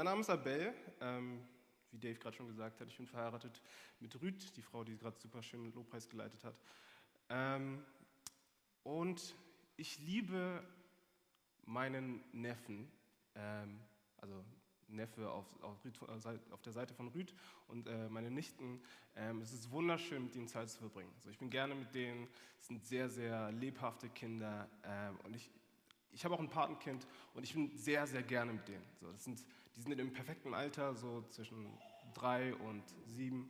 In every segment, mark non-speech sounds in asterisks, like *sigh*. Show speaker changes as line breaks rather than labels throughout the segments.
mein Name ist Abel. Ähm, wie Dave gerade schon gesagt hat, ich bin verheiratet mit Rüd, die Frau, die gerade super schön Lobpreis geleitet hat. Ähm, und ich liebe meinen Neffen, ähm, also Neffe auf, auf, Rüd, auf, der Seite von Rüd und äh, meine Nichten. Ähm, es ist wunderschön, mit ihnen Zeit zu verbringen. Also ich bin gerne mit denen, es sind sehr, sehr lebhafte Kinder ähm, und ich, ich habe auch ein Patenkind und ich bin sehr, sehr gerne mit denen. So, das sind, die sind in dem perfekten Alter, so zwischen drei und sieben.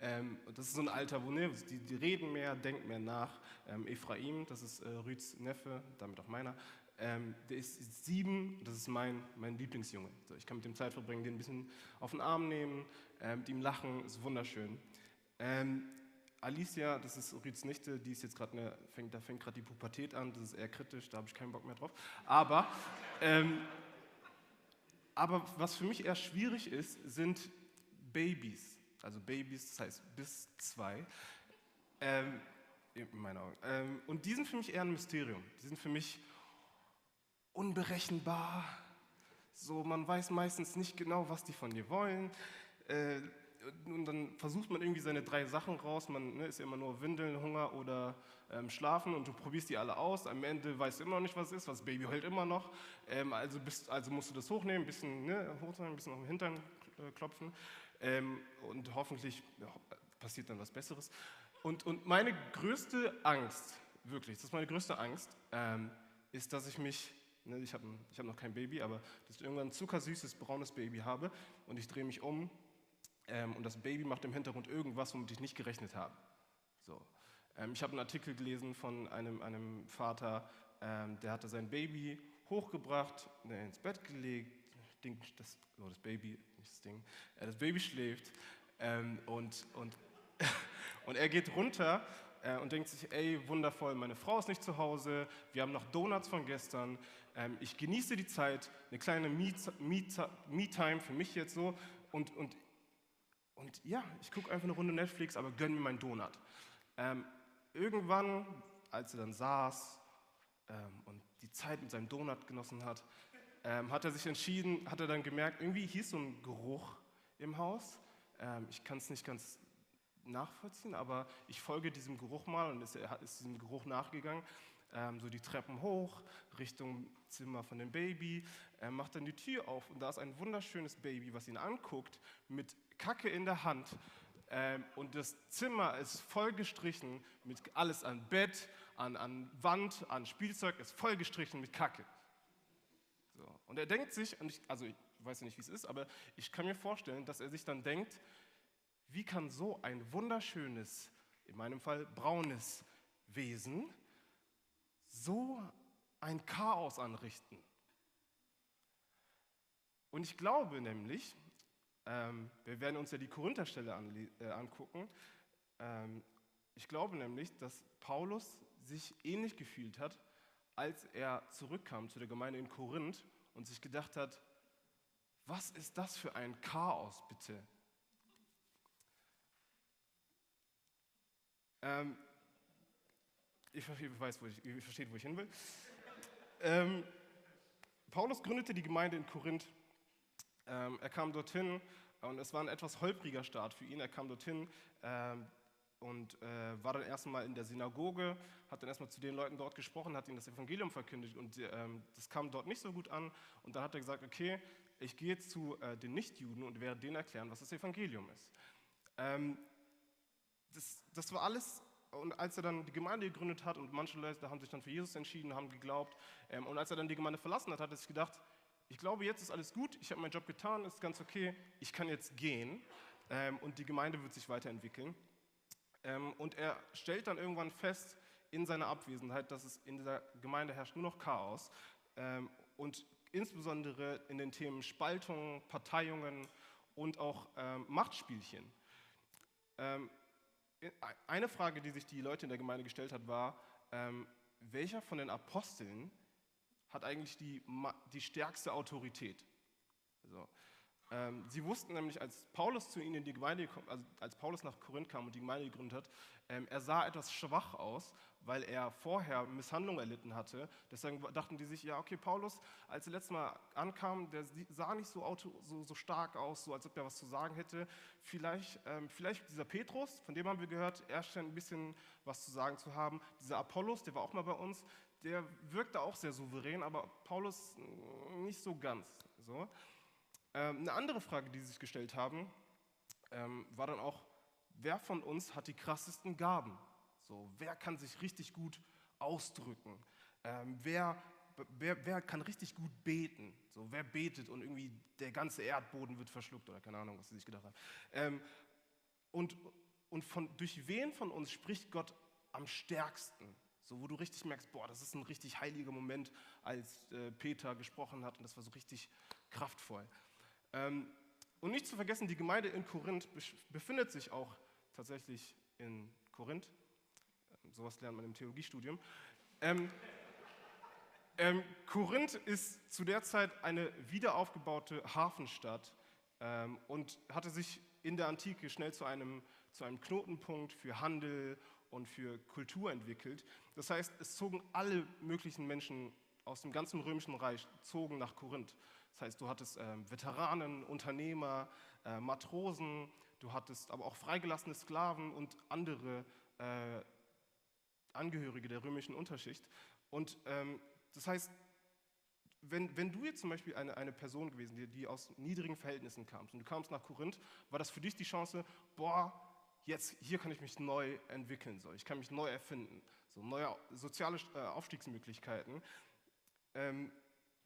Ähm, das ist so ein Alter, wo ne, die, die, reden mehr, denken mehr nach. Ähm, Ephraim, das ist äh, Rüds Neffe, damit auch meiner, ähm, der ist sieben, das ist mein, mein Lieblingsjunge. So, ich kann mit dem Zeit verbringen, den ein bisschen auf den Arm nehmen, äh, mit ihm lachen, ist wunderschön. Ähm, Alicia, das ist Rüds Nichte, die ist jetzt gerade fängt, da fängt gerade die Pubertät an, das ist eher kritisch, da habe ich keinen Bock mehr drauf. Aber, ähm, aber was für mich eher schwierig ist, sind Babys. Also Babys, das heißt bis zwei. Ähm, in meinen Augen. Ähm, und die sind für mich eher ein Mysterium. Die sind für mich unberechenbar. So, man weiß meistens nicht genau, was die von dir wollen. Äh, und dann versucht man irgendwie seine drei Sachen raus. Man ne, ist ja immer nur Windeln, Hunger oder ähm, Schlafen und du probierst die alle aus. Am Ende weißt du immer noch nicht, was ist. Das Baby heult immer noch. Ähm, also, bist, also, musst du das hochnehmen, ein bisschen ne, hochnehmen, ein bisschen auf den Hintern äh, klopfen. Ähm, und hoffentlich ja, passiert dann was Besseres. Und, und meine größte Angst, wirklich, das ist meine größte Angst, ähm, ist, dass ich mich Ne, ich habe hab noch kein Baby, aber dass ich irgendwann ein zuckersüßes, braunes Baby habe und ich drehe mich um ähm, und das Baby macht im Hintergrund irgendwas, womit ich nicht gerechnet habe. So. Ähm, ich habe einen Artikel gelesen von einem, einem Vater, ähm, der hatte sein Baby hochgebracht, ne, ins Bett gelegt, Ding, das, oh, das Baby, nicht das Ding, äh, das Baby schläft ähm, und, und, *laughs* und er geht runter äh, und denkt sich, ey, wundervoll, meine Frau ist nicht zu Hause, wir haben noch Donuts von gestern, ähm, ich genieße die Zeit, eine kleine Me-Time für mich jetzt so und, und, und ja, ich gucke einfach eine Runde Netflix, aber gönn mir meinen Donut. Ähm, irgendwann, als er dann saß ähm, und die Zeit mit seinem Donut genossen hat, ähm, hat er sich entschieden, hat er dann gemerkt, irgendwie hieß so ein Geruch im Haus. Ähm, ich kann es nicht ganz nachvollziehen, aber ich folge diesem Geruch mal und ist, er ist diesem Geruch nachgegangen ähm, so die Treppen hoch Richtung Zimmer von dem Baby, er macht dann die Tür auf und da ist ein wunderschönes Baby, was ihn anguckt, mit Kacke in der Hand. Ähm, und das Zimmer ist voll gestrichen mit alles an Bett, an, an Wand, an Spielzeug, ist voll gestrichen mit Kacke. So. Und er denkt sich, ich, also ich weiß nicht, wie es ist, aber ich kann mir vorstellen, dass er sich dann denkt, wie kann so ein wunderschönes, in meinem Fall braunes Wesen so ein Chaos anrichten. Und ich glaube nämlich, ähm, wir werden uns ja die Korintherstelle an, äh, angucken, ähm, ich glaube nämlich, dass Paulus sich ähnlich gefühlt hat, als er zurückkam zu der Gemeinde in Korinth und sich gedacht hat, was ist das für ein Chaos bitte? Ähm, ich weiß, wo ich, ich verstehe, wo ich hin will. Ähm, Paulus gründete die Gemeinde in Korinth. Ähm, er kam dorthin und es war ein etwas holpriger Start für ihn. Er kam dorthin ähm, und äh, war dann erstmal in der Synagoge, hat dann erstmal zu den Leuten dort gesprochen, hat ihnen das Evangelium verkündigt und ähm, das kam dort nicht so gut an. Und dann hat er gesagt, okay, ich gehe zu äh, den Nichtjuden und werde denen erklären, was das Evangelium ist. Das, das war alles und als er dann die Gemeinde gegründet hat und manche Leute haben sich dann für Jesus entschieden, haben geglaubt, ähm, und als er dann die Gemeinde verlassen hat, hat er sich gedacht, ich glaube, jetzt ist alles gut, ich habe meinen Job getan, ist ganz okay, ich kann jetzt gehen ähm, und die Gemeinde wird sich weiterentwickeln. Ähm, und er stellt dann irgendwann fest in seiner Abwesenheit, dass es in dieser Gemeinde herrscht nur noch Chaos und insbesondere in den Themen Spaltung, Parteiungen und auch Machtspielchen. Eine Frage, die sich die Leute in der Gemeinde gestellt hat, war, ähm, welcher von den Aposteln hat eigentlich die, die stärkste Autorität? Also, ähm, sie wussten nämlich, als Paulus zu ihnen in die Gemeinde, also als Paulus nach Korinth kam und die Gemeinde gegründet hat, ähm, er sah etwas schwach aus, weil er vorher Misshandlung erlitten hatte. Deswegen dachten die sich, ja, okay, Paulus, als er letztes Mal ankam, der sah nicht so, auto, so, so stark aus, so als ob er was zu sagen hätte. Vielleicht, ähm, vielleicht dieser Petrus, von dem haben wir gehört, er scheint ein bisschen was zu sagen zu haben. Dieser Apollos, der war auch mal bei uns, der wirkte auch sehr souverän, aber Paulus mm, nicht so ganz. So. Ähm, eine andere Frage, die sie sich gestellt haben, ähm, war dann auch, wer von uns hat die krassesten Gaben? So, wer kann sich richtig gut ausdrücken? Ähm, wer, wer, wer kann richtig gut beten? So, wer betet und irgendwie der ganze Erdboden wird verschluckt oder keine Ahnung, was sie sich gedacht haben. Ähm, und und von, durch wen von uns spricht Gott am stärksten? So, wo du richtig merkst, boah, das ist ein richtig heiliger Moment, als äh, Peter gesprochen hat und das war so richtig kraftvoll. Ähm, und nicht zu vergessen, die Gemeinde in Korinth befindet sich auch tatsächlich in Korinth. Ähm, sowas lernt man im Theologiestudium. Ähm, ähm, Korinth ist zu der Zeit eine wiederaufgebaute Hafenstadt ähm, und hatte sich in der Antike schnell zu einem, zu einem Knotenpunkt für Handel und für Kultur entwickelt. Das heißt, es zogen alle möglichen Menschen aus dem ganzen römischen Reich zogen nach Korinth. Das heißt, du hattest äh, Veteranen, Unternehmer, äh, Matrosen, du hattest aber auch freigelassene Sklaven und andere äh, Angehörige der römischen Unterschicht. Und ähm, das heißt, wenn, wenn du jetzt zum Beispiel eine, eine Person gewesen, die, die aus niedrigen Verhältnissen kamst und du kamst nach Korinth, war das für dich die Chance, boah, jetzt hier kann ich mich neu entwickeln, so. ich kann mich neu erfinden, so neue soziale äh, Aufstiegsmöglichkeiten. Ähm,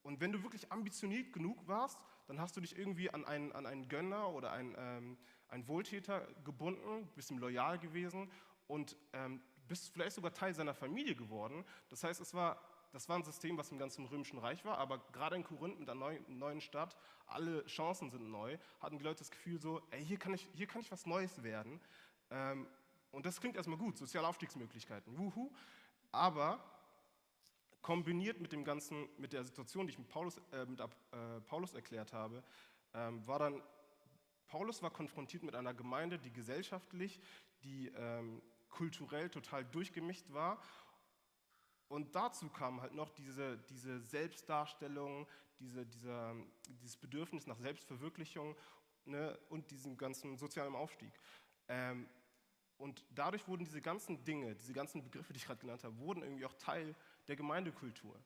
und wenn du wirklich ambitioniert genug warst, dann hast du dich irgendwie an einen, an einen Gönner oder einen, ähm, einen Wohltäter gebunden, bist ihm loyal gewesen und ähm, bist vielleicht sogar Teil seiner Familie geworden. Das heißt, es war, das war ein System, was im ganzen Römischen Reich war, aber gerade in Korinth mit einer neuen, neuen Stadt, alle Chancen sind neu, hatten die Leute das Gefühl so, ey, hier kann ich, hier kann ich was Neues werden. Ähm, und das klingt erstmal gut, soziale Aufstiegsmöglichkeiten, wuhu. Aber kombiniert mit dem ganzen, mit der Situation, die ich mit Paulus, äh, mit, äh, Paulus erklärt habe, ähm, war dann, Paulus war konfrontiert mit einer Gemeinde, die gesellschaftlich, die ähm, kulturell total durchgemischt war. Und dazu kam halt noch diese, diese Selbstdarstellung, diese, dieser, dieses Bedürfnis nach Selbstverwirklichung ne, und diesem ganzen sozialen Aufstieg. Ähm, und dadurch wurden diese ganzen Dinge, diese ganzen Begriffe, die ich gerade genannt habe, wurden irgendwie auch Teil der Gemeindekultur.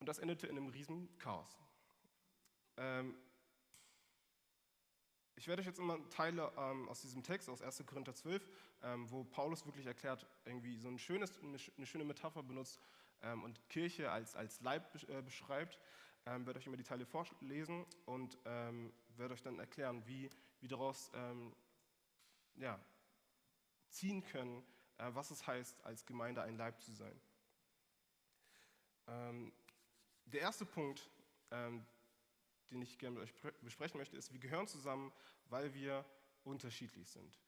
Und das endete in einem riesen Chaos. Ähm, ich werde euch jetzt immer Teile ähm, aus diesem Text, aus 1. Korinther 12, ähm, wo Paulus wirklich erklärt, irgendwie so ein schönes, eine schöne Metapher benutzt ähm, und Kirche als, als Leib äh, beschreibt, ähm, werde euch immer die Teile vorlesen und ähm, werde euch dann erklären, wie, wie daraus ja, ziehen können, äh, was es heißt, als Gemeinde ein Leib zu sein. Ähm, der erste Punkt, ähm, den ich gerne mit euch besprechen möchte, ist, wir gehören zusammen, weil wir unterschiedlich sind.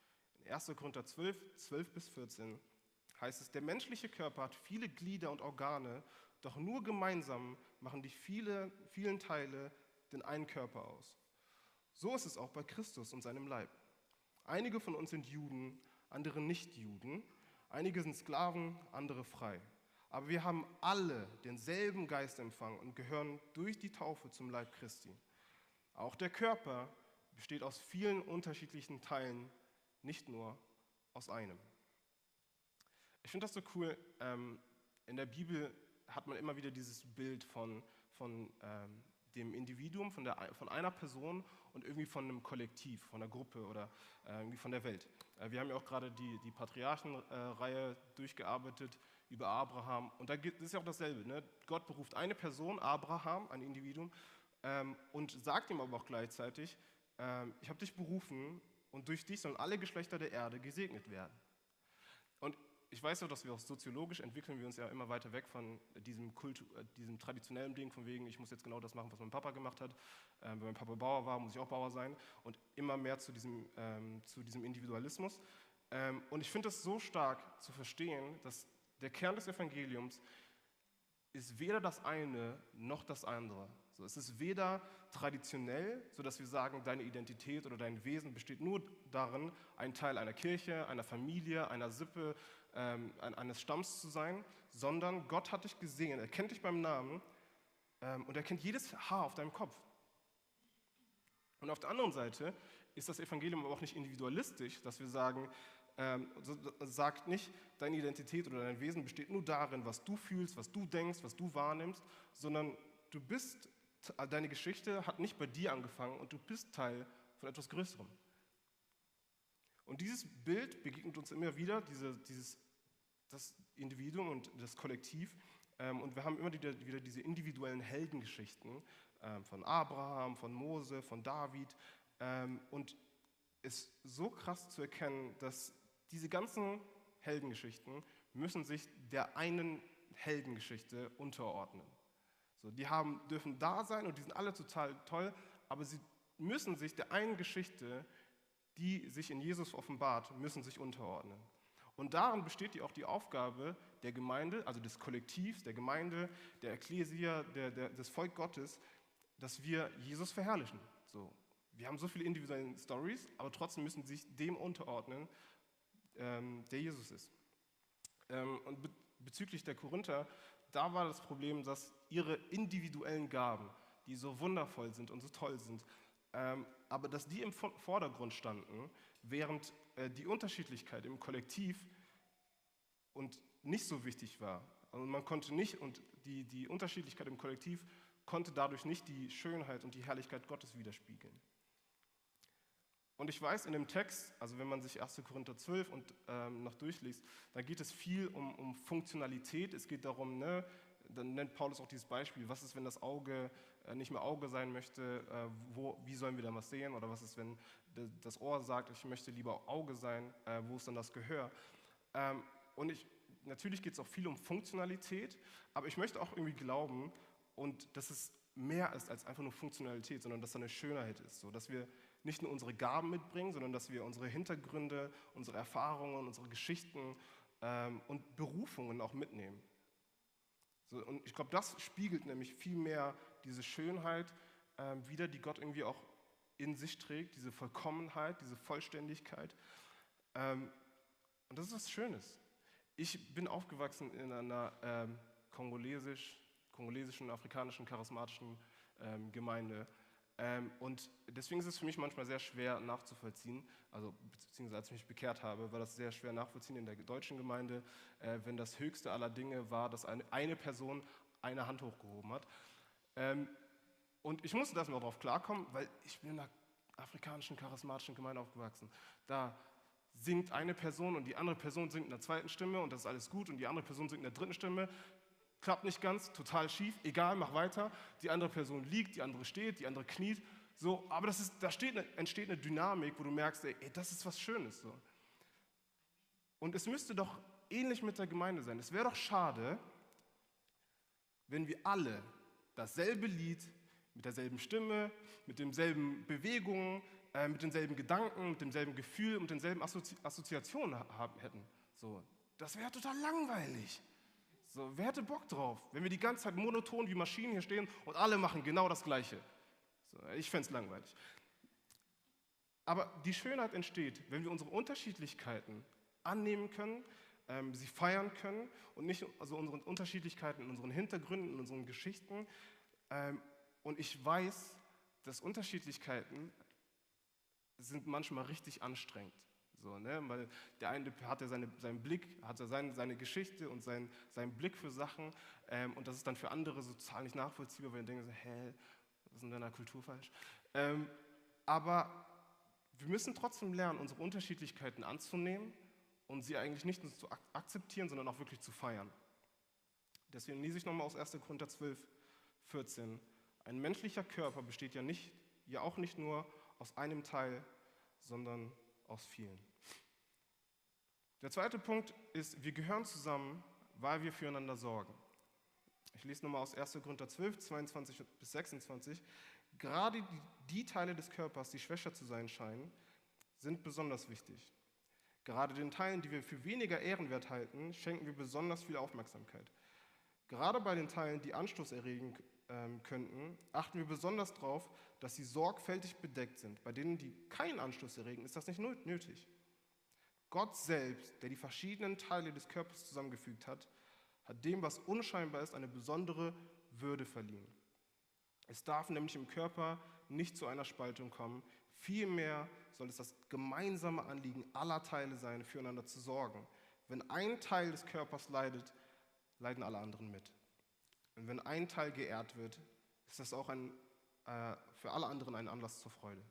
In 1. Korinther 12, 12 bis 14 heißt es, der menschliche Körper hat viele Glieder und Organe, doch nur gemeinsam machen die viele, vielen Teile den einen Körper aus. So ist es auch bei Christus und seinem Leib. Einige von uns sind Juden, andere nicht Juden. Einige sind Sklaven, andere frei. Aber wir haben alle denselben Geist empfangen und gehören durch die Taufe zum Leib Christi. Auch der Körper besteht aus vielen unterschiedlichen Teilen, nicht nur aus einem. Ich finde das so cool. Ähm, in der Bibel hat man immer wieder dieses Bild von, von ähm, dem Individuum, von, der, von einer Person und irgendwie von einem Kollektiv, von einer Gruppe oder äh, irgendwie von der Welt. Äh, wir haben ja auch gerade die, die Patriarchenreihe durchgearbeitet über Abraham. Und da ist ja auch dasselbe. Ne? Gott beruft eine Person, Abraham, ein Individuum, ähm, und sagt ihm aber auch gleichzeitig, ähm, ich habe dich berufen und durch dich sollen alle Geschlechter der Erde gesegnet werden. Und ich weiß ja, dass wir auch soziologisch entwickeln wir uns ja immer weiter weg von diesem, Kultu äh, diesem traditionellen Ding, von wegen, ich muss jetzt genau das machen, was mein Papa gemacht hat. Ähm, wenn mein Papa Bauer war, muss ich auch Bauer sein. Und immer mehr zu diesem, ähm, zu diesem Individualismus. Ähm, und ich finde es so stark zu verstehen, dass der Kern des Evangeliums ist weder das eine noch das andere. So, es ist weder traditionell, sodass wir sagen, deine Identität oder dein Wesen besteht nur darin, ein Teil einer Kirche, einer Familie, einer Sippe, ähm, eines Stamms zu sein, sondern Gott hat dich gesehen, er kennt dich beim Namen ähm, und er kennt jedes Haar auf deinem Kopf. Und auf der anderen Seite ist das Evangelium aber auch nicht individualistisch, dass wir sagen, ähm, sagt nicht, deine Identität oder dein Wesen besteht nur darin, was du fühlst, was du denkst, was du wahrnimmst, sondern du bist, deine Geschichte hat nicht bei dir angefangen und du bist Teil von etwas Größerem. Und dieses Bild begegnet uns immer wieder, diese, dieses, das Individuum und das Kollektiv. Ähm, und wir haben immer wieder, diese individuellen Heldengeschichten ähm, von Abraham, von Mose, von David. Ähm, und es ist so krass zu erkennen, dass diese ganzen Heldengeschichten müssen sich der einen Heldengeschichte unterordnen. So, die haben, dürfen da sein und die sind alle total toll, aber sie müssen sich der einen Geschichte, die sich in Jesus offenbart, müssen sich unterordnen. Und darin besteht die auch die Aufgabe der Gemeinde, also des Kollektivs, der Gemeinde, der Ekklesia, der, der, des Volk Gottes, dass wir Jesus verherrlichen. So. Wir haben so viele individuelle Stories, aber trotzdem müssen sie sich dem unterordnen, ähm, der Jesus ist. Ähm, und be bezüglich der Korinther, da war das Problem, dass ihre individuellen Gaben, die so wundervoll sind und so toll sind, ähm, aber dass die im Vordergrund standen, während äh, die Unterschiedlichkeit im Kollektiv und nicht so wichtig war. Also man konnte nicht, und die, die Unterschiedlichkeit im Kollektiv konnte dadurch nicht die Schönheit und die Herrlichkeit Gottes widerspiegeln. Und ich weiß in dem Text, also wenn man sich 1. Korinther 12 und ähm, noch durchliest, da geht es viel um, um Funktionalität. Es geht darum, ne, dann nennt Paulus auch dieses Beispiel, was ist, wenn das Auge äh, nicht mehr Auge sein möchte, äh, wo, wie sollen wir dann was sehen? Oder was ist, wenn das Ohr sagt, ich möchte lieber Auge sein, äh, wo ist dann das Gehör? Ähm, und ich, natürlich geht es auch viel um Funktionalität, aber ich möchte auch irgendwie glauben, und dass es mehr ist als einfach nur Funktionalität, sondern dass da eine Schönheit ist, so dass wir nicht nur unsere Gaben mitbringen, sondern dass wir unsere Hintergründe, unsere Erfahrungen, unsere Geschichten ähm, und Berufungen auch mitnehmen. So, und ich glaube, das spiegelt nämlich viel mehr diese Schönheit ähm, wieder, die Gott irgendwie auch in sich trägt, diese Vollkommenheit, diese Vollständigkeit. Ähm, und das ist was Schönes. Ich bin aufgewachsen in einer ähm, kongolesisch, kongolesischen, afrikanischen, charismatischen ähm, Gemeinde. Ähm, und deswegen ist es für mich manchmal sehr schwer nachzuvollziehen, also beziehungsweise als ich mich bekehrt habe, war das sehr schwer nachvollziehen in der deutschen Gemeinde, äh, wenn das höchste aller Dinge war, dass eine, eine Person eine Hand hochgehoben hat. Ähm, und ich musste das mal darauf klarkommen, weil ich bin in einer afrikanischen, charismatischen Gemeinde aufgewachsen. Da singt eine Person und die andere Person singt in der zweiten Stimme und das ist alles gut und die andere Person singt in der dritten Stimme klappt nicht ganz, total schief, egal, mach weiter. Die andere Person liegt, die andere steht, die andere kniet. So, aber das ist, da steht entsteht eine Dynamik, wo du merkst, ey, das ist was Schönes. So. Und es müsste doch ähnlich mit der Gemeinde sein. Es wäre doch schade, wenn wir alle dasselbe Lied mit derselben Stimme, mit denselben Bewegungen, äh, mit denselben Gedanken, mit demselben Gefühl, mit denselben Assozi Assoziationen haben, hätten. So, das wäre total langweilig. So, wer hätte Bock drauf, wenn wir die ganze Zeit monoton wie Maschinen hier stehen und alle machen genau das Gleiche? So, ich fände es langweilig. Aber die Schönheit entsteht, wenn wir unsere Unterschiedlichkeiten annehmen können, ähm, sie feiern können und nicht also unsere Unterschiedlichkeiten in unseren Hintergründen, in unseren Geschichten. Ähm, und ich weiß, dass Unterschiedlichkeiten sind manchmal richtig anstrengend. So, ne? Weil der eine hat ja seine, seinen Blick, hat ja seine, seine Geschichte und sein, seinen Blick für Sachen ähm, und das ist dann für andere so total nicht nachvollziehbar, weil die denken so, hä, was ist in deiner Kultur falsch? Ähm, aber wir müssen trotzdem lernen, unsere Unterschiedlichkeiten anzunehmen und sie eigentlich nicht nur zu akzeptieren, sondern auch wirklich zu feiern. Deswegen lese ich nochmal aus 1. Korinther 12, 14. Ein menschlicher Körper besteht ja, nicht, ja auch nicht nur aus einem Teil, sondern aus vielen. Der zweite Punkt ist, wir gehören zusammen, weil wir füreinander sorgen. Ich lese nochmal aus 1. Korinther 12, 22 bis 26. Gerade die, die Teile des Körpers, die schwächer zu sein scheinen, sind besonders wichtig. Gerade den Teilen, die wir für weniger ehrenwert halten, schenken wir besonders viel Aufmerksamkeit. Gerade bei den Teilen, die Anstoß erregen ähm, könnten, achten wir besonders darauf, dass sie sorgfältig bedeckt sind. Bei denen, die keinen Anstoß erregen, ist das nicht nötig. Gott selbst, der die verschiedenen Teile des Körpers zusammengefügt hat, hat dem, was unscheinbar ist, eine besondere Würde verliehen. Es darf nämlich im Körper nicht zu einer Spaltung kommen. Vielmehr soll es das gemeinsame Anliegen aller Teile sein, füreinander zu sorgen. Wenn ein Teil des Körpers leidet, leiden alle anderen mit. Und wenn ein Teil geehrt wird, ist das auch ein, äh, für alle anderen ein Anlass zur Freude.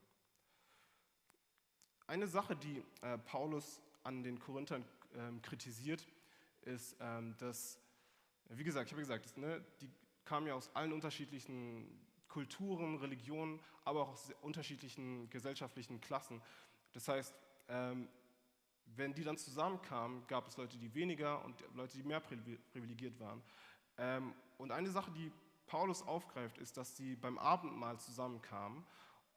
Eine Sache, die äh, Paulus an den Korinthern äh, kritisiert, ist, ähm, dass, wie gesagt, ich habe gesagt, das, ne, die kamen ja aus allen unterschiedlichen Kulturen, Religionen, aber auch aus unterschiedlichen gesellschaftlichen Klassen. Das heißt, ähm, wenn die dann zusammenkamen, gab es Leute, die weniger und Leute, die mehr privilegiert waren. Ähm, und eine Sache, die Paulus aufgreift, ist, dass sie beim Abendmahl zusammenkamen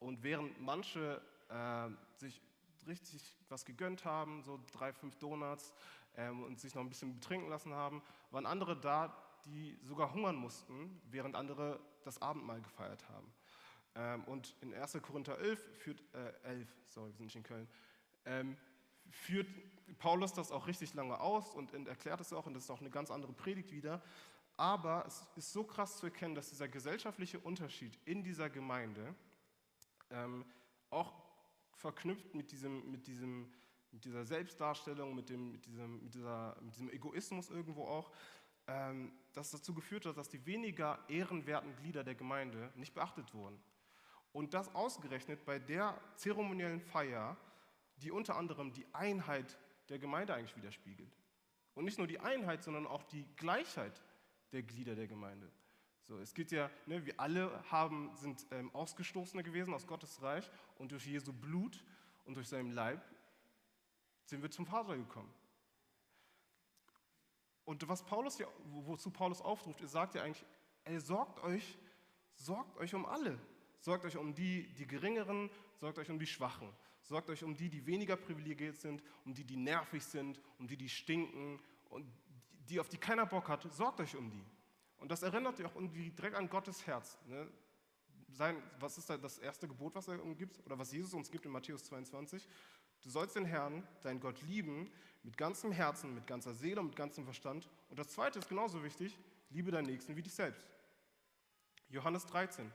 und während manche äh, sich richtig was gegönnt haben, so drei, fünf Donuts ähm, und sich noch ein bisschen betrinken lassen haben, waren andere da, die sogar hungern mussten, während andere das Abendmahl gefeiert haben. Ähm, und in 1. Korinther 11 führt, äh, 11, sorry, wir sind nicht in Köln, ähm, führt Paulus das auch richtig lange aus und erklärt es auch, und das ist auch eine ganz andere Predigt wieder. Aber es ist so krass zu erkennen, dass dieser gesellschaftliche Unterschied in dieser Gemeinde ähm, auch verknüpft mit, diesem, mit, diesem, mit dieser Selbstdarstellung, mit, dem, mit, diesem, mit, dieser, mit diesem Egoismus irgendwo auch, das dazu geführt hat, dass die weniger ehrenwerten Glieder der Gemeinde nicht beachtet wurden. Und das ausgerechnet bei der zeremoniellen Feier, die unter anderem die Einheit der Gemeinde eigentlich widerspiegelt. Und nicht nur die Einheit, sondern auch die Gleichheit der Glieder der Gemeinde. So, es geht ja, ne, wir alle haben, sind ähm, Ausgestoßene gewesen aus Gottes Reich und durch Jesu Blut und durch seinen Leib sind wir zum Vater gekommen. Und was Paulus ja, wozu Paulus aufruft, er sagt ja eigentlich, ey, sorgt euch, sorgt euch um alle. Sorgt euch um die, die Geringeren, sorgt euch um die Schwachen. Sorgt euch um die, die weniger privilegiert sind, um die, die nervig sind, um die, die stinken und die, auf die keiner Bock hat. Sorgt euch um die. Und das erinnert euch auch irgendwie direkt an Gottes Herz. Ne? Sein, was ist das erste Gebot, was er uns gibt? Oder was Jesus uns gibt in Matthäus 22? Du sollst den Herrn, deinen Gott, lieben mit ganzem Herzen, mit ganzer Seele und mit ganzem Verstand. Und das zweite ist genauso wichtig, liebe deinen Nächsten wie dich selbst. Johannes 13.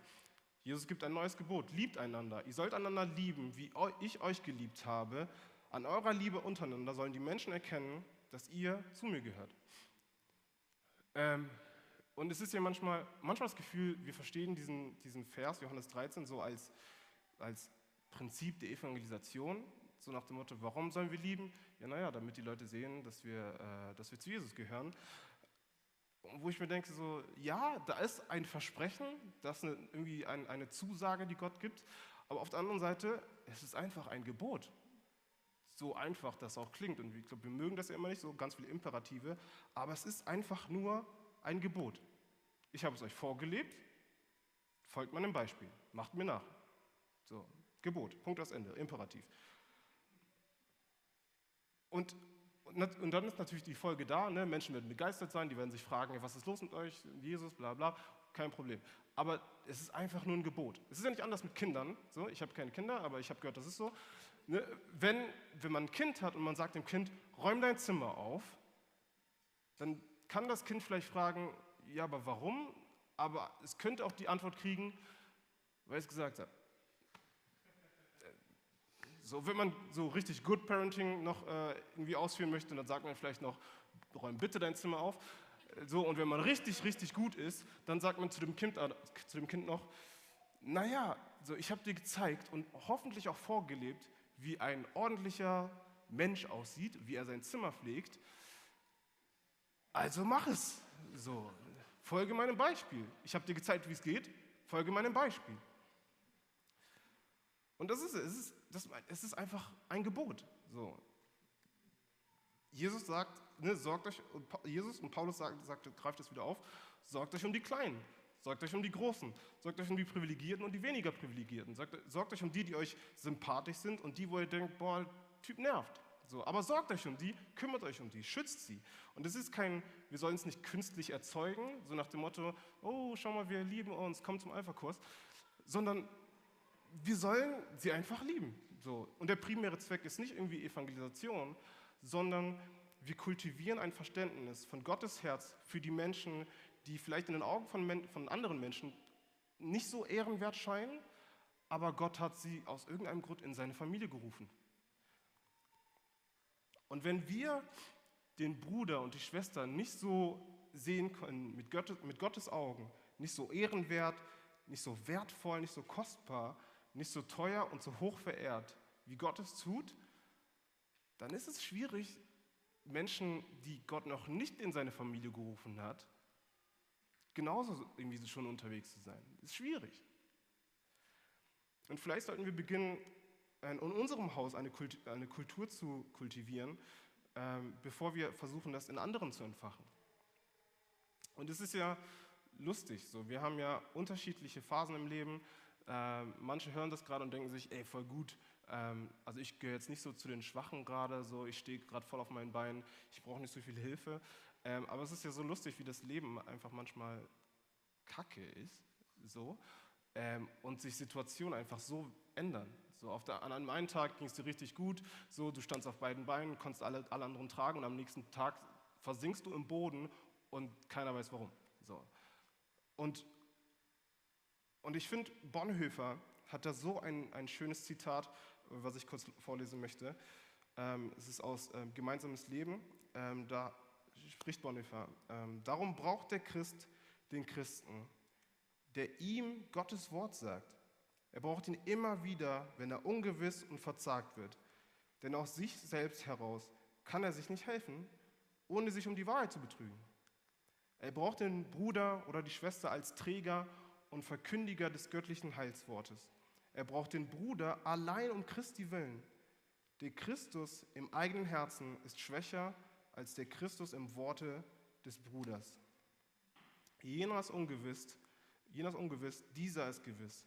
Jesus gibt ein neues Gebot, liebt einander. Ihr sollt einander lieben, wie ich euch geliebt habe. An eurer Liebe untereinander sollen die Menschen erkennen, dass ihr zu mir gehört. Ähm, und es ist ja manchmal, manchmal das Gefühl, wir verstehen diesen, diesen Vers, Johannes 13, so als, als Prinzip der Evangelisation. So nach dem Motto, warum sollen wir lieben? Ja, naja, damit die Leute sehen, dass wir, äh, dass wir zu Jesus gehören. Wo ich mir denke, so, ja, da ist ein Versprechen, das ist eine, irgendwie ein, eine Zusage, die Gott gibt, aber auf der anderen Seite, es ist einfach ein Gebot. So einfach das auch klingt. Und ich glaube, wir mögen das ja immer nicht, so ganz viele Imperative, aber es ist einfach nur ein Gebot. Ich habe es euch vorgelebt, folgt meinem Beispiel, macht mir nach. So, Gebot, Punkt aus Ende, Imperativ. Und, und dann ist natürlich die Folge da, ne? Menschen werden begeistert sein, die werden sich fragen, was ist los mit euch, Jesus, bla bla, kein Problem. Aber es ist einfach nur ein Gebot. Es ist ja nicht anders mit Kindern. So, ich habe keine Kinder, aber ich habe gehört, das ist so. Ne? Wenn, wenn man ein Kind hat und man sagt dem Kind, räum dein Zimmer auf, dann kann das Kind vielleicht fragen, ja, aber warum? Aber es könnte auch die Antwort kriegen, weil es gesagt hat. So, wenn man so richtig Good Parenting noch äh, irgendwie ausführen möchte, dann sagt man vielleicht noch, räum bitte dein Zimmer auf. So, und wenn man richtig, richtig gut ist, dann sagt man zu dem Kind, äh, zu dem kind noch, naja, so, ich habe dir gezeigt und hoffentlich auch vorgelebt, wie ein ordentlicher Mensch aussieht, wie er sein Zimmer pflegt. Also mach es. So, folge meinem Beispiel. Ich habe dir gezeigt, wie es geht. Folge meinem Beispiel. Und das ist es. Ist, das, es ist einfach ein Gebot. So. Jesus sagt, ne, sorgt euch, Jesus und Paulus sagt, sagt, greift es wieder auf, sorgt euch um die Kleinen, sorgt euch um die Großen, sorgt euch um die Privilegierten und die weniger Privilegierten, sorgt, sorgt euch um die, die euch sympathisch sind und die, wo ihr denkt, boah, Typ nervt. So, aber sorgt euch um die, kümmert euch um die, schützt sie. Und es ist kein, wir sollen es nicht künstlich erzeugen, so nach dem Motto, oh, schau mal, wir lieben uns, komm zum Alpha-Kurs, sondern wir sollen sie einfach lieben. So. Und der primäre Zweck ist nicht irgendwie Evangelisation, sondern wir kultivieren ein Verständnis von Gottes Herz für die Menschen, die vielleicht in den Augen von, von anderen Menschen nicht so ehrenwert scheinen, aber Gott hat sie aus irgendeinem Grund in seine Familie gerufen. Und wenn wir den Bruder und die Schwester nicht so sehen können mit Gottes, mit Gottes Augen, nicht so ehrenwert, nicht so wertvoll, nicht so kostbar, nicht so teuer und so hoch verehrt, wie Gott es tut, dann ist es schwierig, Menschen, die Gott noch nicht in seine Familie gerufen hat, genauso irgendwie schon unterwegs zu sein. Das ist schwierig. Und vielleicht sollten wir beginnen, in unserem Haus eine Kultur zu kultivieren, ähm, bevor wir versuchen, das in anderen zu entfachen. Und es ist ja lustig, so wir haben ja unterschiedliche Phasen im Leben. Ähm, manche hören das gerade und denken sich, ey, voll gut. Ähm, also ich gehöre jetzt nicht so zu den Schwachen gerade, so ich stehe gerade voll auf meinen Beinen, ich brauche nicht so viel Hilfe. Ähm, aber es ist ja so lustig, wie das Leben einfach manchmal Kacke ist, so ähm, und sich Situationen einfach so ändern. So auf der, an einem Tag ging es dir richtig gut, so du standst auf beiden Beinen, konntest alle, alle anderen tragen und am nächsten Tag versinkst du im Boden und keiner weiß warum. So. Und, und ich finde, Bonhoeffer hat da so ein, ein schönes Zitat, was ich kurz vorlesen möchte. Ähm, es ist aus ähm, Gemeinsames Leben. Ähm, da spricht Bonhoeffer. Ähm, Darum braucht der Christ den Christen, der ihm Gottes Wort sagt. Er braucht ihn immer wieder, wenn er ungewiss und verzagt wird. Denn aus sich selbst heraus kann er sich nicht helfen, ohne sich um die Wahrheit zu betrügen. Er braucht den Bruder oder die Schwester als Träger und Verkündiger des göttlichen Heilswortes. Er braucht den Bruder allein um Christi willen. Der Christus im eigenen Herzen ist schwächer als der Christus im Worte des Bruders. Jener ist ungewiss, jener ist ungewiss, dieser ist gewiss.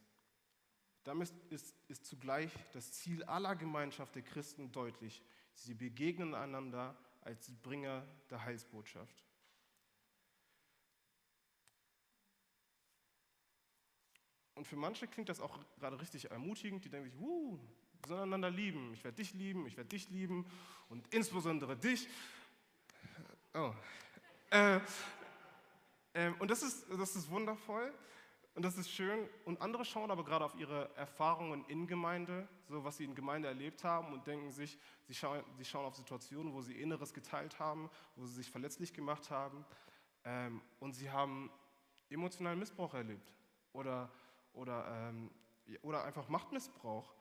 Damit ist, ist zugleich das Ziel aller Gemeinschaft der Christen deutlich. Sie begegnen einander als Bringer der Heilsbotschaft. Und für manche klingt das auch gerade richtig ermutigend. Die denken sich, wuh, wir sollen einander lieben. Ich werde dich lieben, ich werde dich lieben und insbesondere dich. Oh. Äh, äh, und das ist, das ist wundervoll. Und das ist schön. Und andere schauen aber gerade auf ihre Erfahrungen in Gemeinde, so was sie in Gemeinde erlebt haben und denken sich, sie schauen, sie schauen auf Situationen, wo sie Inneres geteilt haben, wo sie sich verletzlich gemacht haben. Ähm, und sie haben emotionalen Missbrauch erlebt oder, oder, ähm, oder einfach Machtmissbrauch.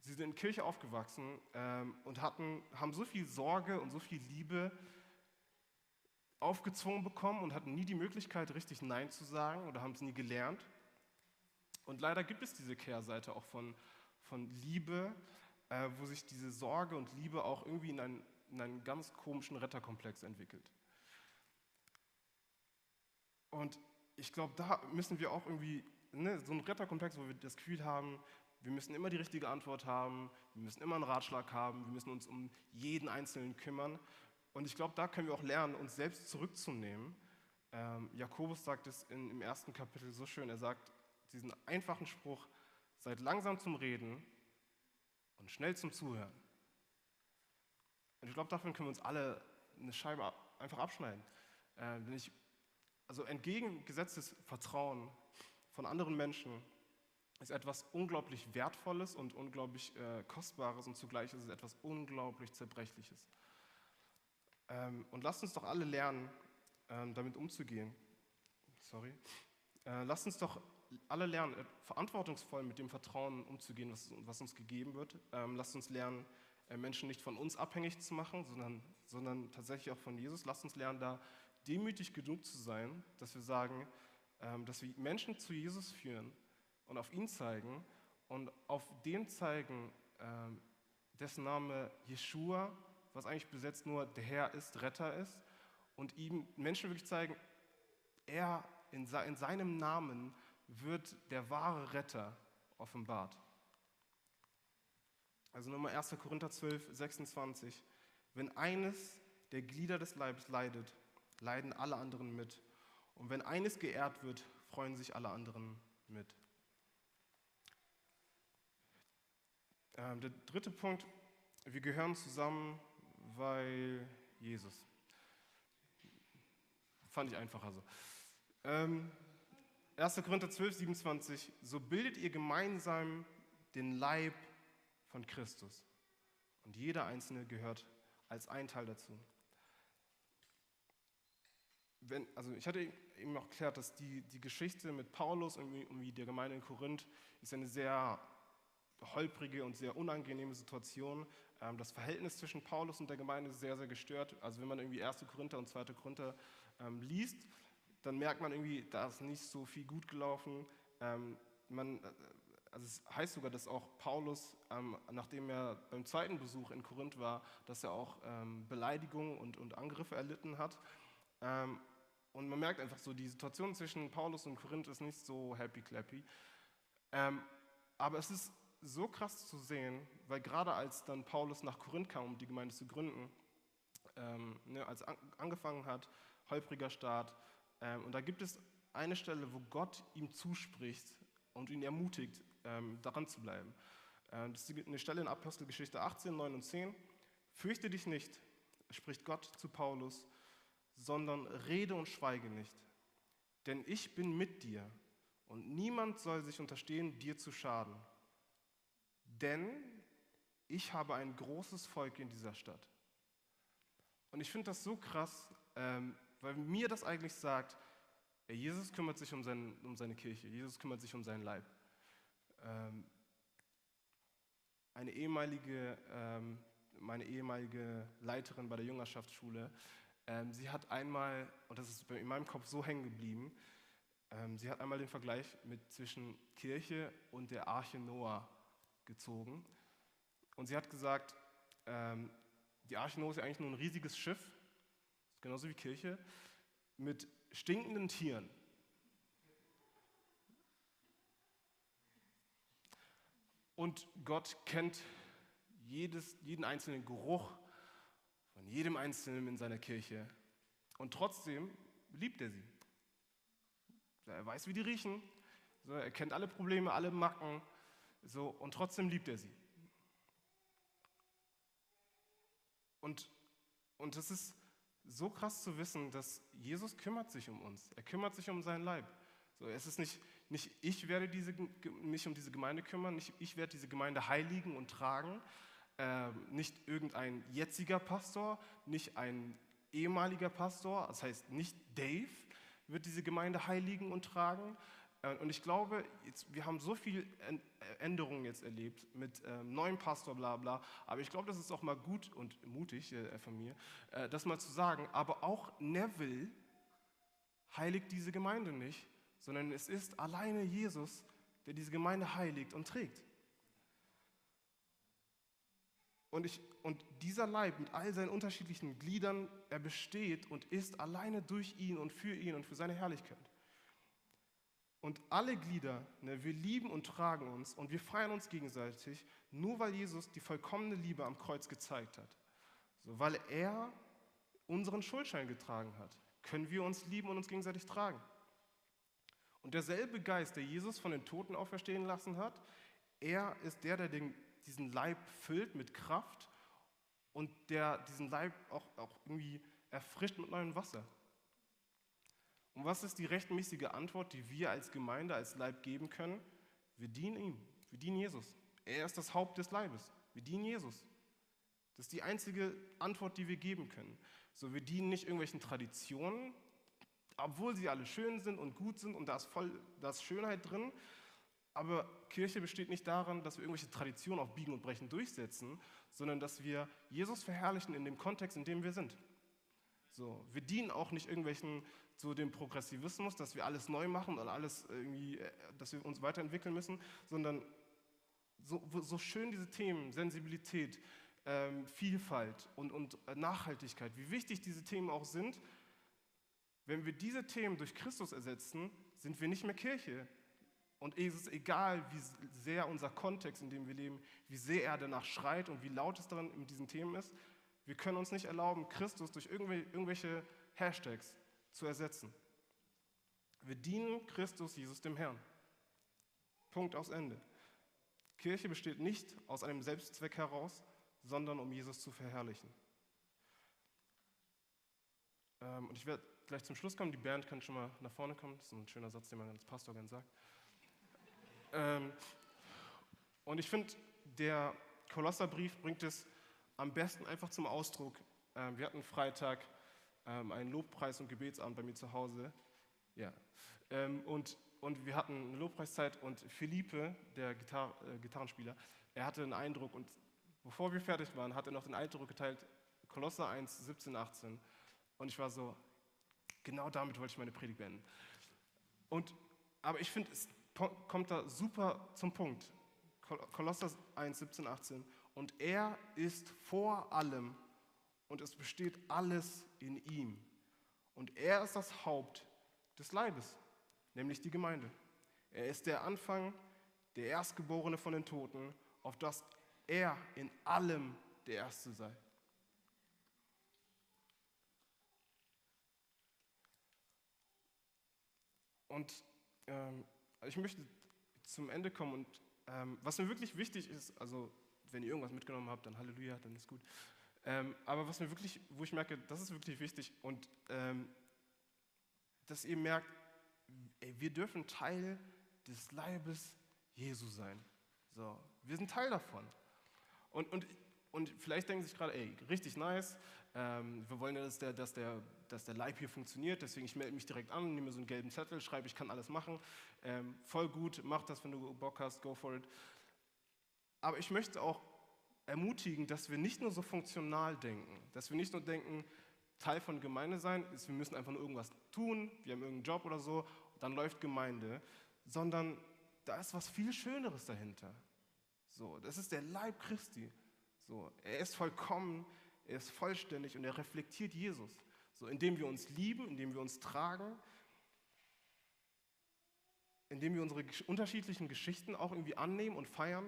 Sie sind in Kirche aufgewachsen ähm, und hatten, haben so viel Sorge und so viel Liebe aufgezwungen bekommen und hatten nie die Möglichkeit, richtig Nein zu sagen oder haben es nie gelernt. Und leider gibt es diese Kehrseite auch von, von Liebe, äh, wo sich diese Sorge und Liebe auch irgendwie in einen, in einen ganz komischen Retterkomplex entwickelt. Und ich glaube, da müssen wir auch irgendwie, ne, so ein Retterkomplex, wo wir das Gefühl haben, wir müssen immer die richtige Antwort haben, wir müssen immer einen Ratschlag haben, wir müssen uns um jeden Einzelnen kümmern. Und ich glaube, da können wir auch lernen, uns selbst zurückzunehmen. Ähm, Jakobus sagt es in, im ersten Kapitel so schön. Er sagt diesen einfachen Spruch: Seid langsam zum Reden und schnell zum Zuhören. Und ich glaube, davon können wir uns alle eine Scheibe einfach abschneiden. Äh, wenn ich, also entgegengesetztes Vertrauen von anderen Menschen ist etwas unglaublich Wertvolles und unglaublich äh, Kostbares und zugleich ist es etwas unglaublich Zerbrechliches. Ähm, und lasst uns doch alle lernen, ähm, damit umzugehen. Sorry. Äh, lasst uns doch alle lernen, äh, verantwortungsvoll mit dem Vertrauen umzugehen, was, was uns gegeben wird. Ähm, lasst uns lernen, äh, Menschen nicht von uns abhängig zu machen, sondern, sondern tatsächlich auch von Jesus. Lasst uns lernen, da demütig genug zu sein, dass wir sagen, dass wir Menschen zu Jesus führen und auf ihn zeigen und auf den zeigen, ähm, dessen Name Jeshua was eigentlich besetzt nur der Herr ist, Retter ist, und ihm Menschen wirklich zeigen, er in, seinem Namen wird der wahre Retter offenbart. Also nochmal 1. Korinther 12, 26. Wenn eines der Glieder des Leibes leidet, leiden alle anderen mit. Und wenn eines geehrt wird, freuen sich alle anderen mit. Ähm, der dritte Punkt, wir gehören zusammen weil Jesus. Fand ich einfacher so. Ähm, 1. Korinther 12, 27. So bildet ihr gemeinsam den Leib von Christus. Und jeder Einzelne gehört als ein Teil dazu. Wenn, also ich hatte eben auch erklärt, dass die, die Geschichte mit Paulus und irgendwie der Gemeinde in Korinth ist eine sehr holprige und sehr unangenehme Situation. Ähm, das Verhältnis zwischen Paulus und der Gemeinde ist sehr, sehr gestört. Also wenn man irgendwie 1. Korinther und 2. Korinther ähm, liest, dann merkt man irgendwie, da ist nicht so viel gut gelaufen. Ähm, man, äh, also es heißt sogar, dass auch Paulus, nachdem er beim zweiten Besuch in Korinth war, dass er auch Beleidigungen und, und, Angriffe erlitten hat. Und man merkt einfach so, die Situation zwischen Paulus und Korinth ist nicht so happy-clappy. Ähm, aber es ist so krass zu sehen, weil gerade als dann Paulus nach Korinth kam, um die Gemeinde zu gründen, ähm, ne, als an, angefangen hat, holpriger Start, ähm, und da gibt es eine Stelle, wo Gott ihm zuspricht und ihn ermutigt, ähm, daran zu bleiben. Ähm, das ist eine Stelle in Apostelgeschichte 18, 9 und 10. Fürchte dich nicht, spricht Gott zu Paulus, sondern rede und schweige nicht. Denn ich bin mit dir und niemand soll sich unterstehen, dir zu schaden denn ich habe ein großes Volk in dieser Stadt. Und ich finde das so krass, ähm, weil mir das eigentlich sagt, Jesus kümmert sich um, sein, um, seine Kirche, Jesus kümmert sich um seinen Leib. Ähm, eine ehemalige, ähm, meine ehemalige Leiterin bei der Jüngerschaftsschule, sie hat einmal, und das ist in meinem Kopf so hängen geblieben, ähm, sie hat einmal den Vergleich mit zwischen Kirche und der Arche Noah gezogen. Und sie hat gesagt, ähm, die Arche Noah ist ja eigentlich nur ein riesiges Schiff, genauso wie Kirche, mit stinkenden Tieren. Und Gott kennt jedes, jeden einzelnen Geruch von jedem Einzelnen in seiner Kirche. Und trotzdem liebt er sie. Er weiß, wie die riechen. Er kennt alle Probleme, alle Macken. So, und trotzdem liebt er sie. Und, und es ist so krass zu wissen, dass Jesus kümmert sich um uns. Er kümmert sich um seinen Leib. So, es ist nicht, nicht ich werde diese, mich um diese Gemeinde kümmern, nicht ich werde diese Gemeinde heiligen und tragen, äh, nicht irgendein jetziger Pastor, nicht ein ehemaliger Pastor, das heißt nicht Dave wird diese Gemeinde heiligen und tragen, äh, und ich glaube, jetzt, wir haben so viele äh, Änderungen jetzt erlebt mit ähm, neuem Pastor, bla bla. Aber ich glaube, das ist auch mal gut und mutig äh, von mir, äh, das mal zu sagen. Aber auch Neville heiligt diese Gemeinde nicht, sondern es ist alleine Jesus, der diese Gemeinde heiligt und trägt. Und, ich, und dieser Leib mit all seinen unterschiedlichen Gliedern, er besteht und ist alleine durch ihn und für ihn und für seine Herrlichkeit. Und alle Glieder, ne, wir lieben und tragen uns und wir feiern uns gegenseitig, nur weil Jesus die vollkommene Liebe am Kreuz gezeigt hat. So, weil er unseren Schuldschein getragen hat, können wir uns lieben und uns gegenseitig tragen. Und derselbe Geist, der Jesus von den Toten auferstehen lassen hat, er ist der, der den, diesen Leib füllt mit Kraft und der diesen Leib auch, auch irgendwie erfrischt mit neuem Wasser. Und was ist die rechtmäßige Antwort, die wir als Gemeinde, als Leib geben können? Wir dienen ihm, wir dienen Jesus. Er ist das Haupt des Leibes. Wir dienen Jesus. Das ist die einzige Antwort, die wir geben können. So, wir dienen nicht irgendwelchen Traditionen, obwohl sie alle schön sind und gut sind und da ist voll, da ist Schönheit drin. Aber Kirche besteht nicht daran, dass wir irgendwelche Traditionen auf Biegen und Brechen durchsetzen, sondern dass wir Jesus verherrlichen in dem Kontext, in dem wir sind. So, wir dienen auch nicht irgendwelchen zu dem Progressivismus, dass wir alles neu machen und alles irgendwie, äh, dass wir uns weiterentwickeln müssen, sondern so, so schön diese Themen, Sensibilität, ähm, Vielfalt und, und Nachhaltigkeit, wie wichtig diese Themen auch sind, wenn wir diese Themen durch Christus ersetzen, sind wir nicht mehr Kirche. Und es ist egal, wie sehr unser Kontext, in dem wir leben, wie sehr er danach schreit und wie laut es daran mit diesen Themen ist, wir können uns nicht erlauben, Christus durch irgendwelche Hashtags zu ersetzen. Wir dienen Christus Jesus dem Herrn. Punkt aus Ende. Kirche besteht nicht aus einem Selbstzweck heraus, sondern um Jesus zu verherrlichen. ähm, und ich werde gleich zum Schluss kommen, die Band kann schon mal nach vorne kommen, das ist ein schöner Satz, den man als Pastor gerne sagt. Ähm, und ich finde, der Kolosserbrief bringt es am besten einfach zum Ausdruck. Ähm, wir hatten Freitag ähm, einen Lobpreis- und Gebetsabend bei mir zu Hause. Ja. Und, und wir hatten eine Lobpreiszeit und Philippe, der Gitar äh, Gitarrenspieler, er hatte einen Eindruck und bevor wir fertig waren, hat er noch den Eindruck geteilt, Kolosser 1, 17, 18. Und ich war so, genau damit wollte ich meine Predigt beenden. Und, aber ich finde, es kommt da super zum Punkt. Kolosser 1, 17, 18. Und er ist vor allem und es besteht alles in ihm. Und er ist das Haupt des Leibes, nämlich die Gemeinde. Er ist der Anfang, der Erstgeborene von den Toten, auf das er in allem der Erste sei. Und ähm, ich möchte zum Ende kommen und ähm, was mir wirklich wichtig ist, also wenn ihr irgendwas mitgenommen habt, dann Halleluja, dann ist gut. Ähm, aber was mir wirklich, wo ich merke, das ist wirklich wichtig und ähm, dass ihr merkt, ey, wir dürfen Teil des Leibes Jesu sein. So, wir sind Teil davon. Und, und, und vielleicht denken sich gerade, ey, richtig nice, ähm, wir wollen ja, dass der, dass, der, dass der Leib hier funktioniert, deswegen ich melde mich direkt an, nehme so einen gelben Zettel, schreibe, ich kann alles machen. Ähm, voll gut, mach das, wenn du Bock hast, go for it. Aber ich möchte auch ermutigen, dass wir nicht nur so funktional denken, dass wir nicht nur denken, Teil von Gemeinde sein ist, wir müssen einfach nur irgendwas tun, wir haben irgendeinen Job oder so, dann läuft Gemeinde, sondern da ist was viel Schöneres dahinter. So, das ist der Leib Christi. So, er ist vollkommen, er ist vollständig und er reflektiert Jesus. So, indem wir uns lieben, indem wir uns tragen, indem wir unsere unterschiedlichen Geschichten auch irgendwie annehmen und feiern,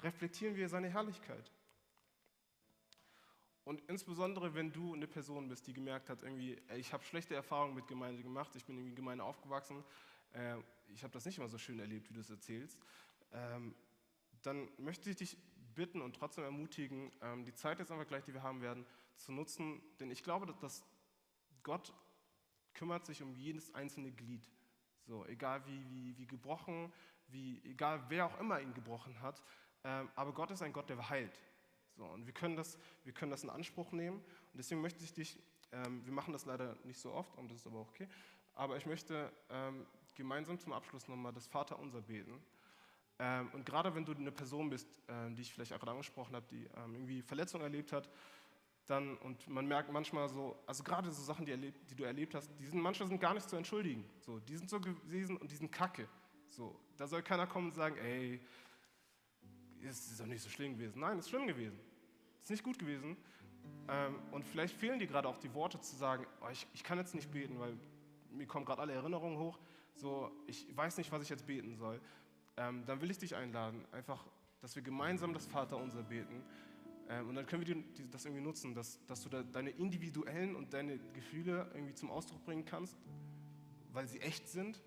reflektieren wir seine Herrlichkeit. Und insbesondere, wenn du eine Person bist, die gemerkt hat, irgendwie, ich habe schlechte Erfahrungen mit Gemeinde gemacht, ich bin irgendwie in Gemeinde aufgewachsen, äh, ich habe das nicht immer so schön erlebt, wie du es erzählst, ähm, dann möchte ich dich bitten und trotzdem ermutigen, ähm, die Zeit jetzt einfach gleich, die wir haben werden, zu nutzen, denn ich glaube, dass, Gott kümmert sich um jedes einzelne Glied. So, egal wie, wie, wie gebrochen, wie, egal wer auch immer ihn gebrochen hat, ähm, aber Gott ist ein Gott, der heilt. So, und wir können, das, wir können das in Anspruch nehmen. Und deswegen möchte ich dich, ähm, wir machen das leider nicht so oft, und das ist aber auch okay, aber ich möchte ähm, gemeinsam zum Abschluss nochmal das Vaterunser beten. Ähm, und gerade wenn du eine Person bist, ähm, die ich vielleicht auch angesprochen habe, die ähm, irgendwie Verletzungen erlebt hat, dann, und man merkt manchmal so, also gerade so Sachen, die, erlebt, die du erlebt hast, die sind, manche sind gar nicht zu entschuldigen. So, die sind so gewesen und die sind kacke. So, da soll keiner kommen und sagen, ey, es ist doch nicht so schlimm gewesen. Nein, ist schlimm gewesen. Es ist nicht gut gewesen. Ähm, und vielleicht fehlen dir gerade auch die Worte zu sagen, oh, ich, ich kann jetzt nicht beten, weil mir kommen gerade alle Erinnerungen hoch. So, ich weiß nicht, was ich jetzt beten soll. Ähm, dann will ich dich einladen, einfach, dass wir gemeinsam das Vaterunser beten. Ähm, und dann können wir das irgendwie nutzen, dass, dass du da deine individuellen und deine Gefühle irgendwie zum Ausdruck bringen kannst, weil sie echt sind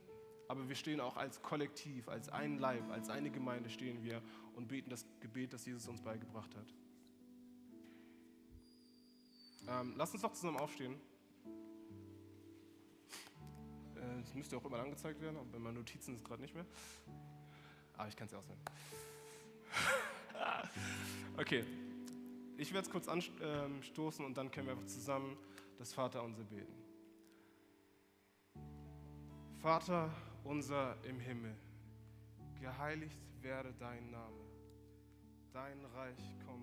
aber wir stehen auch als Kollektiv, als ein Leib, als eine Gemeinde stehen wir und beten das Gebet, das Jesus uns beigebracht hat. Ähm, lass uns doch zusammen aufstehen. Äh, das müsste auch immer angezeigt werden, aber bei meinen Notizen ist es gerade nicht mehr. Aber ich kann es ja auswählen. *laughs* okay, ich werde es kurz anstoßen und dann können wir einfach zusammen das Vaterunser beten. Vater unser im Himmel, geheiligt werde dein Name, dein Reich komme